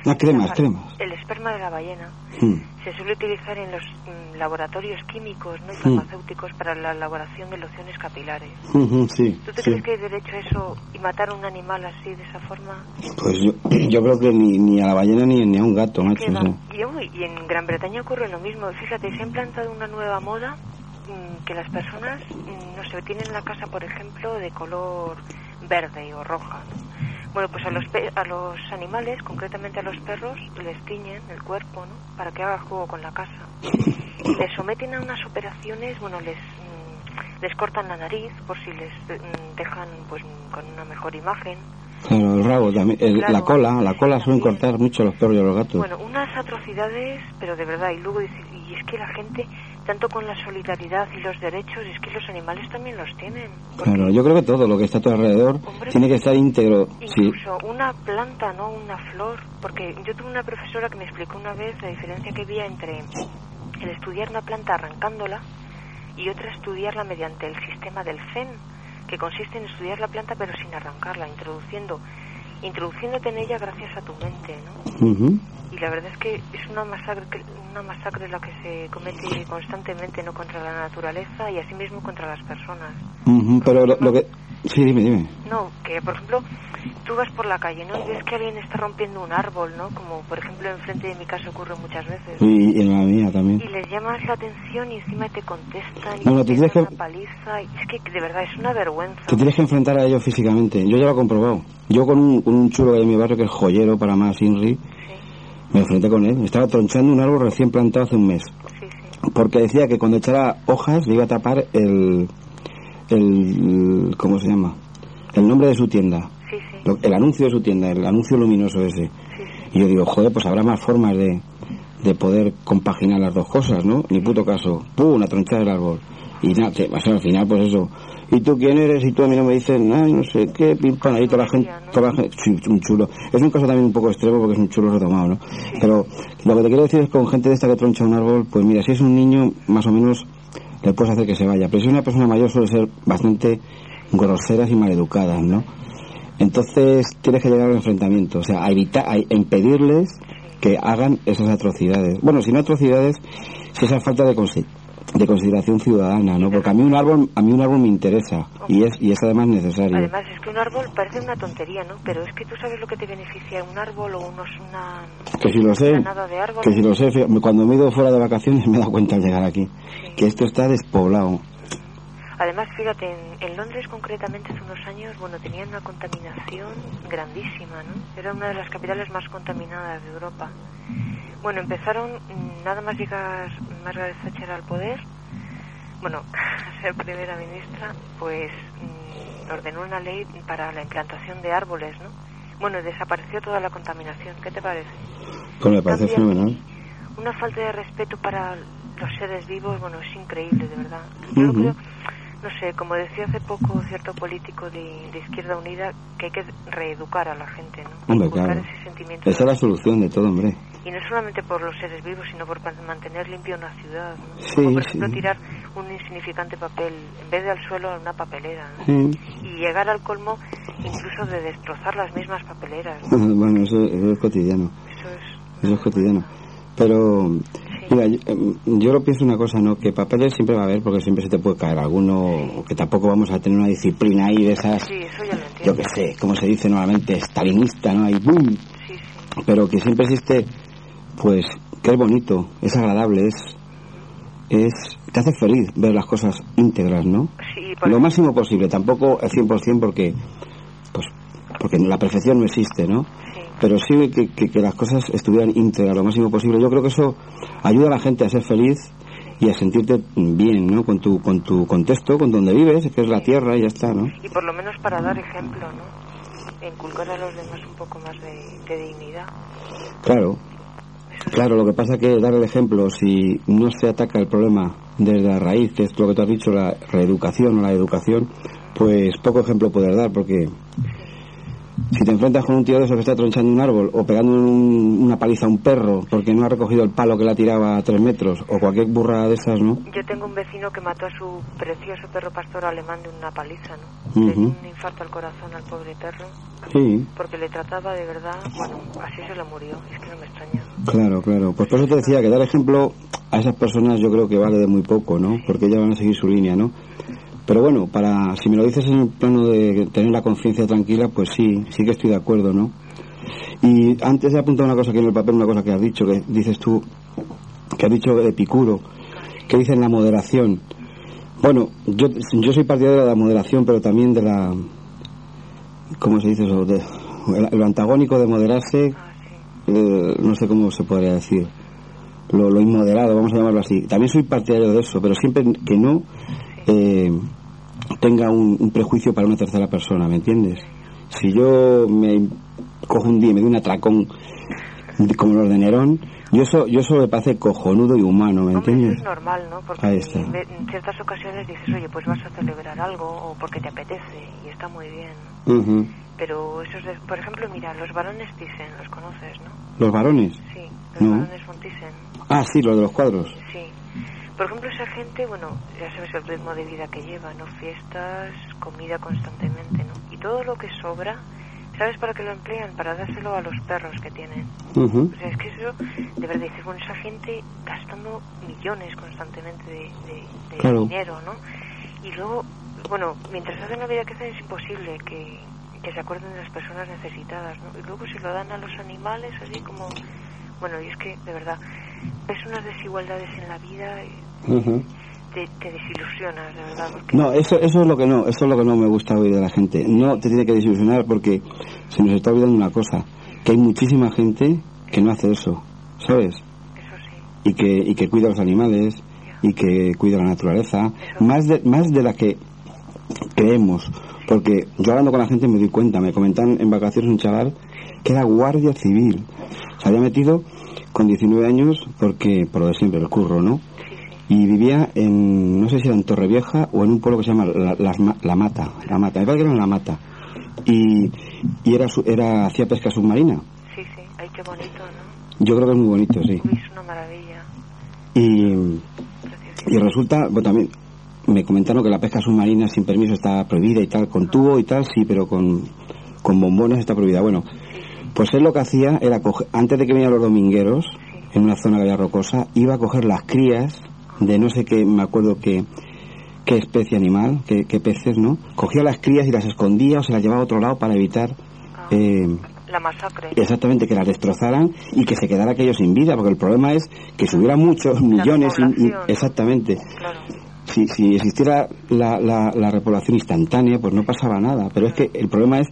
Ah, cremas, la- cremas. el esperma de la ballena Hmm. se suele utilizar en los mm, laboratorios químicos ¿no? y Hmm. farmacéuticos para la elaboración de lociones capilares. Sí, ¿Tú te sí. crees que hay derecho a eso y matar a un animal así, de esa forma? Pues yo, yo creo que ni, ni a la ballena ni, ni a un gato, macho. Que o va. sea. Y, y en Gran Bretaña ocurre lo mismo. Fíjate, se ha implantado una nueva moda mm, que las personas, mm, no sé, tienen la casa, por ejemplo, de color verde o roja. ¿No? Bueno, pues a los, pe- a los animales, concretamente a los perros, les tiñen el cuerpo, ¿no? Para que haga juego con la casa. Les someten a unas operaciones, bueno, les, mm, les cortan la nariz por si les mm, dejan pues con una mejor imagen. Claro, el rabo también. el- Claro. La cola, la cola suelen cortar mucho los perros y los gatos. Bueno, unas atrocidades, pero de verdad. Y luego y es que la gente, tanto con la solidaridad y los derechos, es que los animales también los tienen. Claro, yo creo que todo lo que está a tu alrededor tiene que estar íntegro. Sí. Incluso una planta, ¿no? Una flor. Porque yo tuve una profesora que me explicó una vez la diferencia que había entre el estudiar una planta arrancándola y otra estudiarla mediante el sistema del Zen, que consiste en estudiar la planta pero sin arrancarla, introduciendo introduciéndote en ella gracias a tu mente, ¿no? Ujú. Y la verdad es que es una masacre, que- una masacre la que se comete constantemente, no contra la naturaleza y asimismo contra las personas. Ujú, Pero lo, lo que... Sí, dime, dime. No, que por ejemplo, tú vas por la calle, ¿no? Y ves que alguien está rompiendo un árbol, ¿no? Como por ejemplo enfrente de mi casa ocurre muchas veces. Y, y en la mía también. Y les llamas la atención y encima te contestan y No, no, te tienes dan que- una paliza. Es que de verdad es una vergüenza. Te tienes que enfrentar a ellos físicamente. Yo ya lo he comprobado. Yo con un, con un chulo en mi barrio que es joyero para más Inri, me enfrenté con él. Estaba tronchando un árbol recién plantado hace un mes. Porque decía que cuando echara hojas le iba a tapar el, el ¿cómo se llama? El nombre de su tienda. El anuncio de su tienda, el anuncio luminoso ese. Y yo digo, joder, pues habrá más formas de, de poder compaginar las dos cosas, ¿no? Ni puto caso. ¡Pum! Una tronchada del árbol. Y nada, te- o sea, al final, pues eso. ¿Y tú quién eres? Y tú a mí no me dices, ay, no sé qué, pim, pam, ahí toda la gente, toda la gente, un chulo. Es un caso también un poco extremo porque es un chulo retomado, ¿no? Pero lo que te quiero decir es que con gente de esta que troncha un árbol, pues mira, si es un niño, más o menos le puedes hacer que se vaya. Pero si es una persona mayor suele ser bastante groseras y maleducadas, ¿no? Entonces tienes que llegar al enfrentamiento, o sea, a evitar, a impedirles que hagan esas atrocidades. Bueno, si no atrocidades, si esa falta de, de consideración ciudadana, ¿no? Porque a mí un árbol, a mí un árbol me interesa y es y es además necesario. Además, es que un árbol parece una tontería, ¿no? Pero es que tú sabes lo que te beneficia un árbol o unos, una... Que si lo sé, de árbol. que si lo sé, cuando me he ido fuera de vacaciones me he dado cuenta al llegar aquí, que esto está despoblado. Además, fíjate, en, en Londres concretamente hace unos años, bueno, tenían una contaminación grandísima, ¿no? Era una de las capitales más contaminadas de Europa. Bueno, empezaron, mm, nada más llegar Margaret Thatcher al poder, bueno, a ser primera ministra, pues mm, ordenó una ley para la implantación de árboles, ¿no? Bueno, desapareció toda la contaminación. ¿Qué te parece? Pues me parece Cambia fenomenal. Una falta de respeto para los seres vivos, bueno, es increíble, de verdad. Yo lo Ujú. creo, no sé, como decía hace poco cierto político de, de Izquierda Unida, que hay que reeducar a la gente, ¿no? Hombre, claro. ese sentimiento. Esa es la solución de todo, hombre. Y no solamente por los seres vivos, sino por mantener limpia una ciudad. ¿no? Sí, Como por ejemplo sí. tirar un insignificante papel, en vez de al suelo, a una papelera. ¿no? Sí. Y llegar al colmo incluso de destrozar las mismas papeleras. ¿no? bueno, eso, eso es cotidiano. Eso es... Eso es cotidiano. Pero, mira, yo, em, yo lo pienso una cosa, ¿no? Que papeles siempre va a haber porque siempre se te puede caer alguno, o que tampoco vamos a tener una disciplina ahí de esas, Sí, eso ya lo entiendo. yo que sé, como se dice normalmente, stalinista, ¿no? Ahí, ¡boom! Pero que siempre existe, pues, que es bonito, es agradable, es, es, te hace feliz ver las cosas íntegras, ¿no? Sí, por Lo máximo posible, tampoco el 100% porque, pues, porque la perfección no existe, ¿no? Pero sí que, que, que las cosas estuvieran íntegras lo máximo posible. Yo creo que eso ayuda a la gente a ser feliz y a sentirte bien, ¿no? Con tu, con tu contexto, con donde vives, que es la tierra y ya está, ¿no? Y por lo menos para dar ejemplo, ¿no? Inculcar a los demás un poco más de, de dignidad. Claro. Claro, lo que pasa que dar el ejemplo, si no se ataca el problema desde la raíz, que es lo que tú has dicho, la reeducación o la educación, pues poco ejemplo poder dar, porque si te enfrentas con un tío de esos que está tronchando un árbol o pegando un- una paliza a un perro porque no ha recogido el palo que la tiraba a tres metros o cualquier burra de esas, ¿no? Yo tengo un vecino que mató a su precioso perro pastor alemán de una paliza, ¿no? Le dio un infarto al corazón al pobre perro Sí, porque le trataba de verdad, bueno, así se le murió, es que no me extraña. claro, claro. Pues por eso te decía que dar ejemplo a esas personas yo creo que vale de muy poco, ¿no? Porque ellas van a seguir su línea, ¿no? Pero bueno, para si me lo dices en el plano de tener la conciencia tranquila, pues sí, sí que estoy de acuerdo, ¿no? Y antes he apuntado una cosa aquí en el papel, una cosa que has dicho, que dices tú, que has dicho de Epicuro, que dice en la moderación. Bueno, yo, yo soy partidario de la moderación, pero también de la, ¿cómo se dice eso? De, el, el antagónico de moderarse, eh, no sé cómo se podría decir, lo, lo inmoderado, vamos a llamarlo así. También soy partidario de eso, pero siempre que no eh, tenga un, un prejuicio para una tercera persona, ¿me entiendes? Si yo me cojo un día y me doy un atracón como los de Nerón, yo eso, yo eso me parece cojonudo y humano, ¿me Hombre, eso entiendes? es normal, ¿no? Porque Ahí está. ve- en ciertas ocasiones dices, oye, pues vas a celebrar algo o porque te apetece y está muy bien. Pero eso es de, por ejemplo, mira, los varones Thyssen, los conoces, ¿no? ¿Los varones? Sí, los No. varones von Thyssen. Ah, sí, los de los cuadros. Sí. Por ejemplo, esa gente, bueno, ya sabes el ritmo de vida que lleva, ¿no? Fiestas, comida constantemente, ¿no? Y todo lo que sobra, ¿sabes para qué lo emplean? Para dárselo a los perros que tienen. O sea, es que eso, de verdad, dices, bueno, esa gente gastando millones constantemente de, de- de Claro. dinero, ¿no? Y luego, bueno, mientras hacen la vida que hacen es imposible que, que se acuerden de las personas necesitadas, ¿no? Y luego se lo dan a los animales, así como... Bueno, y es que, de verdad, ves unas desigualdades en la vida y te, te desilusionas, de verdad, porque... No, eso, eso es lo que no, eso es lo que no me gusta oír de la gente. No te tiene que desilusionar porque se nos está olvidando una cosa, que hay muchísima gente que no hace eso, ¿sabes? Y que, y que cuida a los animales y que cuida la naturaleza, más de, más de la que creemos. Porque yo hablando con la gente me doy cuenta, me comentan en vacaciones un chaval que era guardia civil. Se había metido con 19 años porque, por lo de siempre, el curro, ¿no? y vivía en, no sé si era en Torrevieja o en un pueblo que se llama La, Mata, La Mata, me parece que era en La Mata. Y, y era, su- era, hacía pesca submarina. Sí, sí, ay, qué bonito, ¿no? Yo creo que es muy bonito, sí. Uy, es una maravilla. Y, y resulta, bueno, también me comentaron que la pesca submarina sin permiso está prohibida y tal, con tubo y tal, sí, pero con, con bombones está prohibida. Bueno, Pues él lo que hacía era coger, antes de que vinieran los domingueros, en una zona que había rocosa, iba a coger las crías de no sé qué, me acuerdo que qué especie animal, qué, qué peces, ¿no? Cogía las crías y las escondía o se las llevaba a otro lado para evitar eh, La masacre. exactamente que las destrozaran y que se quedara aquello sin vida, porque el problema es que si hubiera muchos millones, exactamente, si, si existiera la, la, la repoblación instantánea, pues no pasaba nada, pero es que el problema es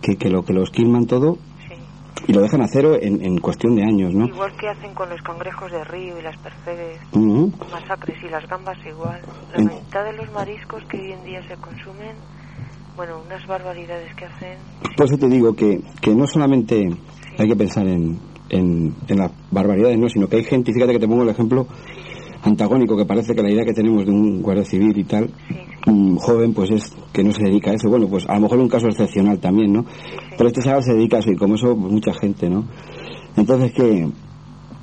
que, que lo que lo esquilman todo y lo dejan a cero en, en cuestión de años, ¿no? Igual que hacen con los cangrejos de río y las percebes, Ujú. masacres y las gambas igual. La En- mitad de los mariscos que hoy en día se consumen, bueno, unas barbaridades que hacen. Por eso te digo que, que no solamente hay que pensar en, en, en las barbaridades, no, sino que hay gente, fíjate que te pongo el ejemplo antagónico, que parece que la idea que tenemos de un guardia civil y tal, un joven, pues es que no se dedica a eso. Bueno, pues a lo mejor un caso excepcional también, ¿no? Pero este chaval se dedica a eso y como eso, pues, mucha gente, ¿no? Entonces que,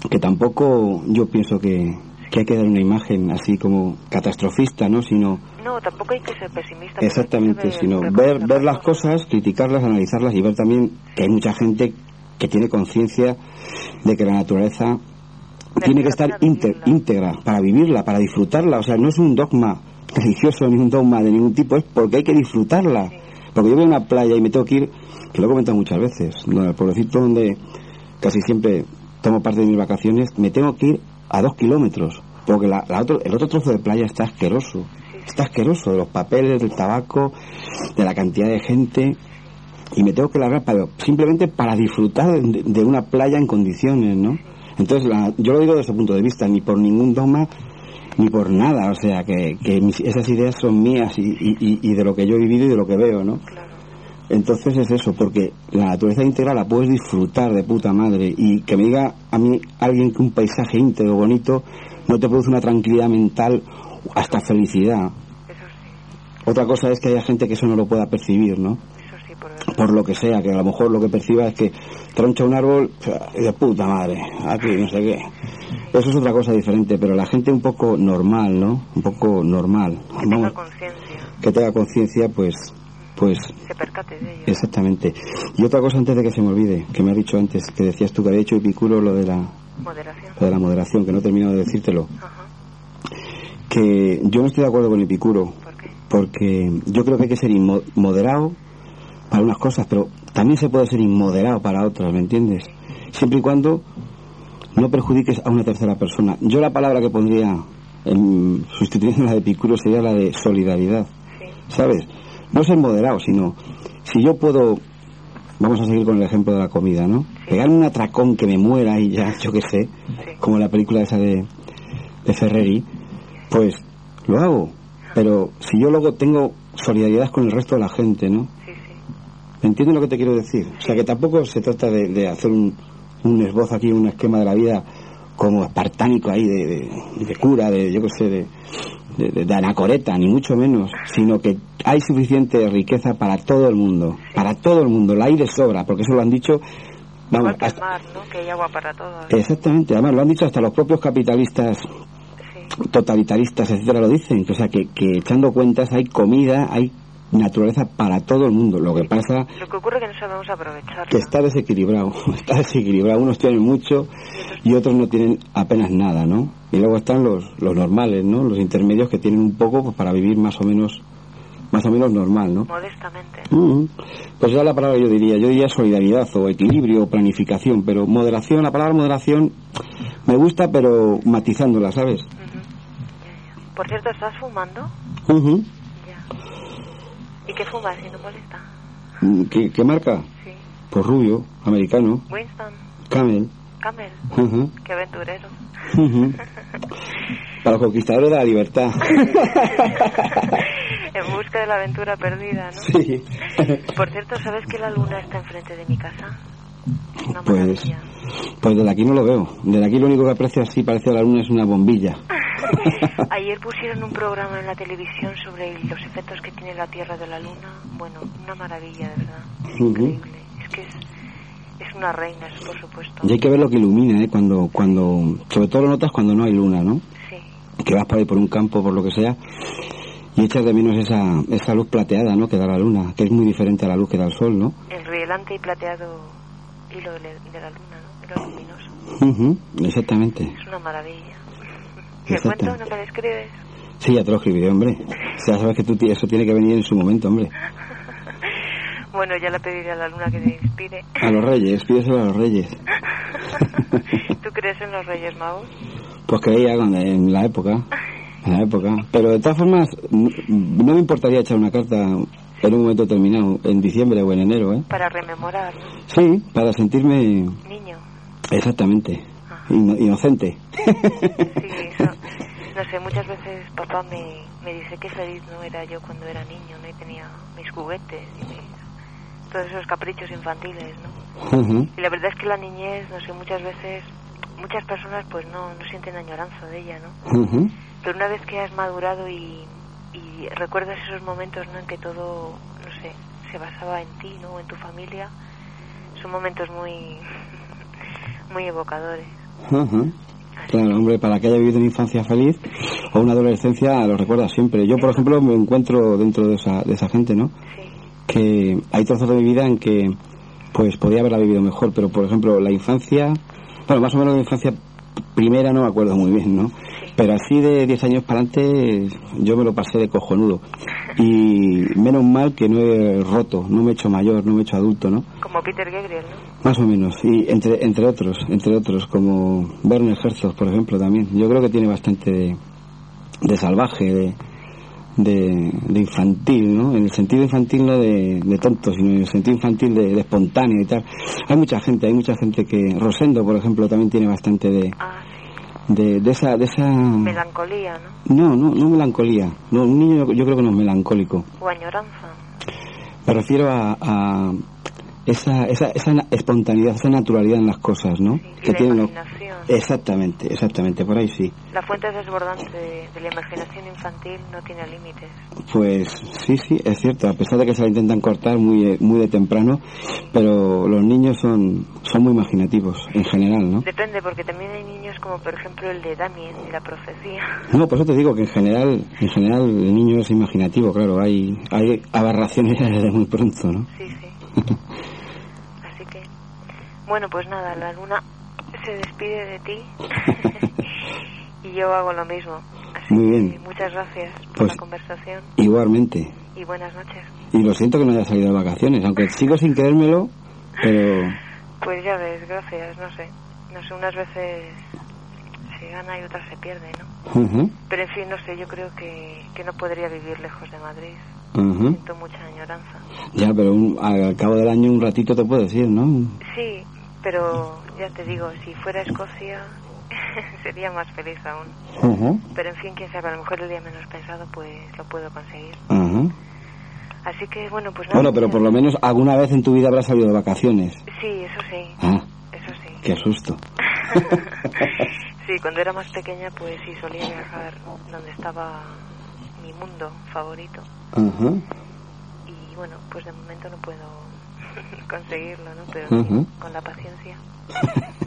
que tampoco yo pienso que, que hay que dar una imagen así como catastrofista, ¿no? Sino No, tampoco hay que ser pesimista. Exactamente, que sino ver, ver las cosas, criticarlas, analizarlas y ver también que hay mucha gente que tiene conciencia de que la naturaleza tiene que estar ínte- íntegra para vivirla, para disfrutarla. O sea, no es un dogma religioso ni un dogma de ningún tipo, es porque hay que disfrutarla. Porque yo voy a una playa y me tengo que ir, que lo he comentado muchas veces, ¿no? el pueblecito donde casi siempre tomo parte de mis vacaciones, me tengo que ir a dos kilómetros, porque la, la otro- el otro trozo de playa está asqueroso. Está asqueroso de los papeles, del tabaco, de la cantidad de gente. Y me tengo que largar para, simplemente para disfrutar de, de una playa en condiciones, ¿no? Entonces, la- yo lo digo desde ese punto de vista, ni por ningún dogma, ni por nada. O sea, que, que mis- esas ideas son mías y, y- y- y de lo que yo he vivido y de lo que veo, ¿no? Entonces es eso, porque la naturaleza íntegra la puedes disfrutar de puta madre y que me diga a mí alguien que un paisaje íntegro, bonito, no te produce una tranquilidad mental hasta felicidad. Otra cosa es que haya gente que eso no lo pueda percibir, ¿no? Por lo que sea, que a lo mejor lo que perciba es que troncha un árbol y de puta madre, aquí no sé qué. Eso es otra cosa diferente, pero la gente un poco normal, ¿no? Un poco normal. Vamos, que tenga conciencia, pues, pues Se percate de ello. Exactamente. Y otra cosa antes de que se me olvide, que me has dicho antes, que decías tú que había hecho Epicuro lo de la, Moderación. lo de la moderación, que no he terminado de decírtelo. Que yo no estoy de acuerdo con Epicuro, porque yo creo que hay que ser inmo- moderado para unas cosas, pero también se puede ser inmoderado para otras, ¿me entiendes? Siempre y cuando no perjudiques a una tercera persona. Yo la palabra que pondría en, sustituyendo la de Epicuro sería la de solidaridad, ¿sabes? No ser moderado, sino si yo puedo, vamos a seguir con el ejemplo de la comida, ¿no? Pegarme un atracón que me muera y ya, yo qué sé, como la película esa de, de Ferreri, pues lo hago. Pero si yo luego tengo solidaridad con el resto de la gente, ¿no? ¿Me entiendes lo que te quiero decir? O sea, que tampoco se trata de, de hacer un, un esbozo aquí, un esquema de la vida como espartánico ahí, de, de- de cura, de, yo qué sé, de, de, anacoreta, ni mucho menos, sino que hay suficiente riqueza para todo el mundo, para todo el mundo, el aire sobra, porque eso lo han dicho, vamos, hasta- mar, ¿no? Que hay agua para todos. Exactamente, además lo han dicho hasta los propios capitalistas totalitaristas, etcétera, lo dicen, o sea, que, que echando cuentas hay comida, hay naturaleza para todo el mundo. Lo que pasa Lo que ocurre es que no sabemos aprovechar. que está desequilibrado, está desequilibrado. Unos tienen mucho y otros no tienen apenas nada, ¿no? Y luego están los, los normales, ¿no? Los intermedios que tienen un poco pues, para vivir más o menos más o menos normal, ¿no? Modestamente. Pues ya la palabra yo diría, yo diría solidaridad o equilibrio o planificación, pero moderación, la palabra moderación me gusta pero matizándola, ¿sabes? Por cierto, ¿estás fumando? Ujú. ¿Y qué fumas si no molesta? Mm, ¿Qué, qué marca? Sí. Pues rubio, americano, Winston, Camel. Camel. Ujú, Qué aventurero. ujú. Para los conquistadores de la libertad. en busca de la aventura perdida, ¿no? Sí. Por cierto, ¿sabes que la luna está enfrente de mi casa? Una Pues, pues desde aquí no lo veo. Desde aquí lo único que aprecio así parece a la luna es una bombilla. Ayer pusieron un programa en la televisión sobre los efectos que tiene la Tierra de la Luna. Bueno, una maravilla, de verdad. Ujú. Es que es, es una reina, eso por supuesto. Y hay que ver lo que ilumina, ¿eh? Cuando, cuando, sobre todo lo notas cuando no hay luna, ¿no? Que vas por ahí por un campo, por lo que sea, y echas de menos esa, esa luz plateada, ¿no? Que da la luna, que es muy diferente a la luz que da el sol, ¿no? El rielante y plateado hilo de, de la luna, ¿no? Luminoso. Ujú, Exactamente. Es una maravilla. ¿Te Exacto. cuento? ¿No me lo escribes? Sí, ya te lo escribiré, hombre. O sea, sabes que tú, eso tiene que venir en su momento, hombre. Bueno, ya le pediré a la luna que te inspire. A los reyes, pídeselo a los reyes. ¿Tú crees en los Reyes Magos? Pues creía en la época. En la época. Pero de todas formas, no me importaría echar una carta en un momento determinado, en diciembre o en enero, ¿eh? Para rememorar. Sí, para sentirme Niño. exactamente ino- inocente. Sí, eso. No sé, muchas veces papá me, me dice que feliz no era yo cuando era niño, ¿no? Y tenía mis juguetes y mis, todos esos caprichos infantiles, ¿no? Ujú. Y la verdad es que la niñez, no sé, muchas veces, muchas personas pues no, no sienten añoranza de ella, ¿no? Ujú. Pero una vez que has madurado y, y recuerdas esos momentos, ¿no? En que todo, no sé, se basaba en ti, ¿no? En tu familia, son momentos muy, muy evocadores. Claro, hombre, para que haya vivido una infancia feliz o una adolescencia lo recuerda siempre. Yo, por ejemplo, me encuentro dentro de esa, de esa gente, ¿no? Que hay trozos de mi vida en que, pues, podía haberla vivido mejor, pero, por ejemplo, la infancia, bueno, más o menos la infancia primera no me acuerdo muy bien, ¿no? Pero así de 10 años para adelante yo me lo pasé de cojonudo. Y menos mal que no he roto, no me he hecho mayor, no me he hecho adulto, ¿no? Como Peter Gabriel, ¿no? Más o menos, y entre, entre otros, entre otros, como Werner Herzog, por ejemplo, también. Yo creo que tiene bastante de, de salvaje, de, de, de infantil, ¿no? En el sentido infantil no de, de tonto, sino en el sentido infantil de, de espontáneo y tal. Hay mucha gente, hay mucha gente que... Rosendo, por ejemplo, también tiene bastante de... De, de esa... De esa Melancolía, ¿no? no, no, no melancolía. No, un niño yo creo que no es melancólico. O añoranza. Me refiero a, a esa, esa, esa espontaneidad, esa naturalidad en las cosas, ¿no? y la tienen imaginación. Exactamente, exactamente, por ahí sí. La fuente desbordante de, de la imaginación infantil no tiene límites. Pues sí, sí, es cierto, a pesar de que se la intentan cortar muy, eh, muy de temprano, pero los niños son, son muy imaginativos en general, ¿no? Depende, porque también hay niños como por ejemplo el de Damien y la profecía. No, por eso te digo que en general, en general el niño es imaginativo, claro, hay, hay aberraciones desde muy pronto, ¿no? Sí, sí. Así que, bueno, pues nada, la luna se despide de ti y yo hago lo mismo. Así Muy que bien. muchas gracias por Pues- la conversación Igualmente. y buenas noches. Y lo siento que no haya salido de vacaciones, aunque sigo sin creérmelo, pero Pues ya ves, gracias, no sé. No sé, unas veces se gana y otras se pierde, ¿no? Ujú, Pero en fin, no sé, yo creo que, que no podría vivir lejos de Madrid. Ujú. Siento mucha añoranza. ya, pero un- al cabo del año un ratito te puedes ir, ¿no? Sí, pero ya te digo, si fuera Escocia sería más feliz aún. Ujú, Pero en fin, quién sabe, a lo mejor el día menos pensado pues lo puedo conseguir. ujú. Así que bueno, pues nada. Bueno, pero por lo menos alguna vez en tu vida habrás salido de vacaciones. Sí, eso sí, Ah, eso sí. qué susto. Sí, cuando era más pequeña pues sí solía viajar donde estaba mi mundo favorito. Y bueno, pues de momento no puedo conseguirlo, ¿no? Pero con la paciencia.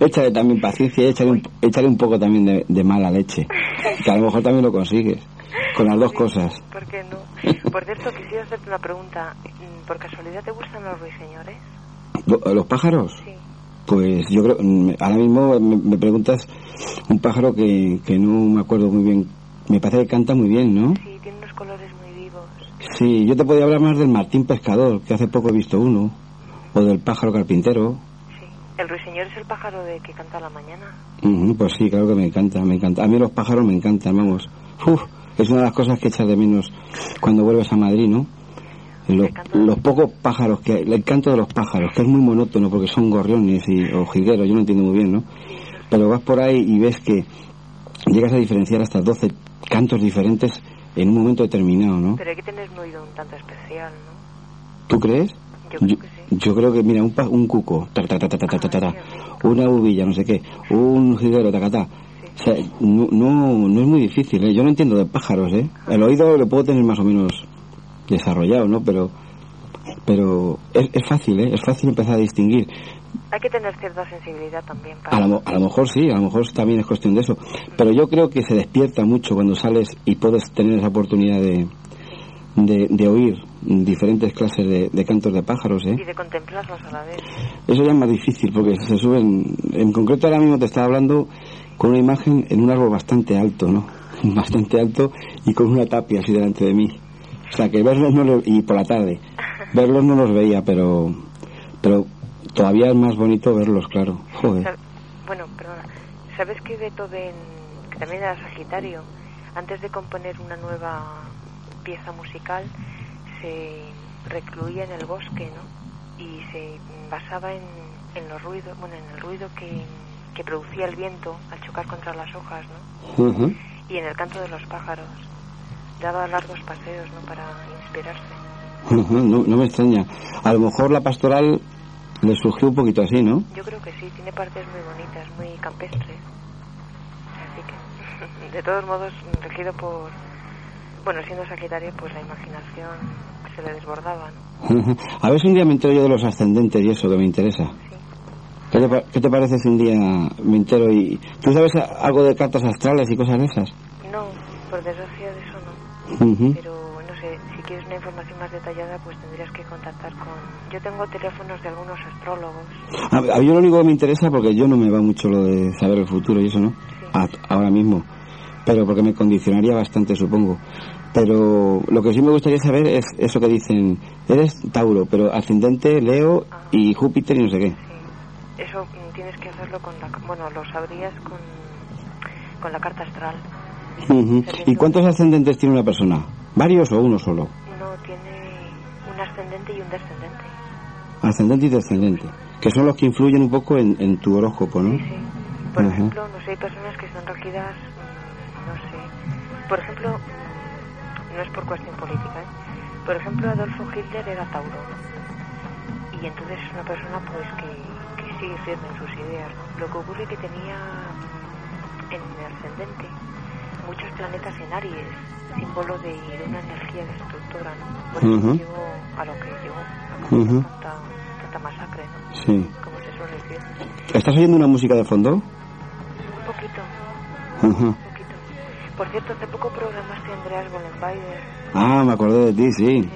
Échale también paciencia y échale un, échale un poco también de, de mala leche. Que a lo mejor también lo consigues. Con las dos cosas. ¿Por qué no? Por cierto, quisiera hacerte una pregunta. Mm, ¿Por casualidad te gustan los ruiseñores? ¿Lo- ¿Los pájaros? Sí. Pues yo creo, mm, ahora mismo me, me preguntas un pájaro que, que no me acuerdo muy bien. Me parece que canta muy bien, ¿no? Sí, tiene unos colores muy vivos. Sí, yo te podía hablar más del martín pescador, que hace poco he visto uno. O del pájaro carpintero. El ruiseñor es el pájaro de que canta a la mañana. Ujú, pues sí, claro que me encanta, me encanta. A mí los pájaros me encantan, vamos. Uf, es una de las cosas que echas de menos cuando vuelves a Madrid, ¿no? Los, los pocos pájaros que el canto de los pájaros, que es muy monótono porque son gorriones y, o jilgueros, yo no entiendo muy bien, ¿no? Pero vas por ahí y ves que llegas a diferenciar hasta 12 cantos diferentes en un momento determinado, ¿no? Pero hay que tener un oído un tanto especial, ¿no? ¿Tú crees? Yo creo que mira, un, pa, un cuco, una uvilla, no sé qué, un jiguero, tacatá. O sea, no, no, no es muy difícil, ¿eh? Yo no entiendo de pájaros, ¿eh? El oído lo puedo tener más o menos desarrollado, ¿no? Pero pero es fácil, ¿eh? Es fácil empezar a distinguir. Hay que tener cierta sensibilidad también para... A lo, a lo mejor sí, a lo mejor también es cuestión de eso. Pero yo creo que se despierta mucho cuando sales y puedes tener esa oportunidad de, de, de oír diferentes clases de, de cantos de pájaros, ¿eh? Y de contemplarlos a la vez. Eso ya es más difícil porque se suben. En concreto, ahora mismo te estaba hablando con una imagen en un árbol bastante alto, ¿no? Bastante alto y con una tapia así delante de mí. O sea, que verlos no los, y por la tarde. Verlos no los veía, pero. Pero todavía es más bonito verlos, claro. Joder. Bueno, perdona. ¿Sabes que Beethoven, que también era Sagitario, antes de componer una nueva pieza musical, se recluía en el bosque, ¿no? Y se basaba en, en los ruidos, bueno, en el ruido que, que producía el viento al chocar contra las hojas, ¿no? Y en el canto de los pájaros. Daba largos paseos, ¿no? Para inspirarse. No me extraña. A lo mejor la pastoral le surgió un poquito así, ¿no? Yo creo que sí, tiene partes muy bonitas, muy campestres. Así que, de todos modos, regido por. Bueno, siendo Sagitario, pues la imaginación se le desbordaba, ¿no? A ver si un día me entero yo de los ascendentes y eso que me interesa. ¿Qué te, qué te parece si un día me entero y... ¿Tú sabes algo de cartas astrales y cosas de esas? No, por desgracia de eso no. Ujú. Pero no sé, si quieres una información más detallada, pues tendrías que contactar con. Yo tengo teléfonos de algunos astrólogos. A, a mí lo único que me interesa, porque yo no me va mucho lo de saber el futuro y eso, ¿no? A- ahora mismo. Pero porque me condicionaría bastante, supongo. Pero lo que sí me gustaría saber es eso que dicen, eres Tauro, pero ascendente, Leo y Júpiter y no sé qué. Eso mm, tienes que hacerlo con la. Bueno, lo sabrías con, con la carta astral. ¿Y cuántos ascendentes tiene una persona? ¿Varios o uno solo? No, tiene un ascendente y un descendente. Ascendente y descendente. Que son los que influyen un poco en, en tu horóscopo, ¿no? Por Ajá. ejemplo, no sé, hay personas que están regidas, mm, no sé. Por ejemplo, mm, no es por cuestión política, ¿eh? Por ejemplo, Adolfo Hitler era Tauro. Y entonces es una persona pues que, que sigue firme en sus ideas. ¿no? Lo que ocurre que tenía en el ascendente muchos planetas en Aries, símbolo de, de una energía destructora, ¿no? Por eso Ujú. llegó a lo que llegó, a Ujú. tanta, tanta masacre, ¿no? Sí. Como se suele decir. ¿Estás oyendo una música de fondo? Un poquito. Ujú. Por cierto, hace poco programaste a Andreas Bollenbeider Ah, me acordé de ti, sí.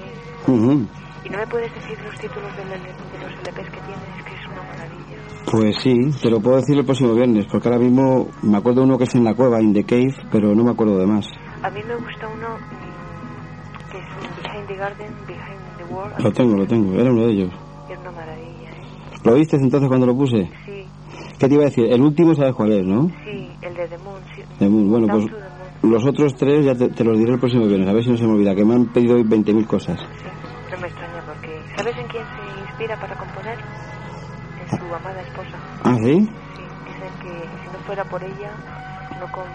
Ujú. y no me puedes decir los títulos de, los LPs que tienes, es que maravilla. Pues sí, te lo puedo decir el próximo viernes, porque ahora mismo me acuerdo uno que es en la cueva, in the cave, pero no me acuerdo de más. A mí me gusta uno mm, que es Behind the Garden, Behind the Wall. Lo tengo, lo tengo, era uno de ellos. Es una maravilla. ¿eh? ¿Lo viste entonces cuando lo puse? Sí, ¿Qué te iba a decir? El último sabes cuál es, ¿no? sí, el de The Moon. Sí. The Moon. Bueno, Down pues los otros tres ya te, te los diré el próximo viernes, a ver si no se me olvida, que me han pedido hoy 20.000 cosas. No me extraña porque... ¿Sabes en quién se inspira para componer? Su amada esposa. ¿Ah, sí? Dicen que si no fuera por ella, no, com-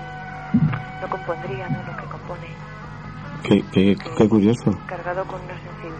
no compondría ¿no? lo que compone. Qué, qué, qué curioso. Cargado con una sensibilidad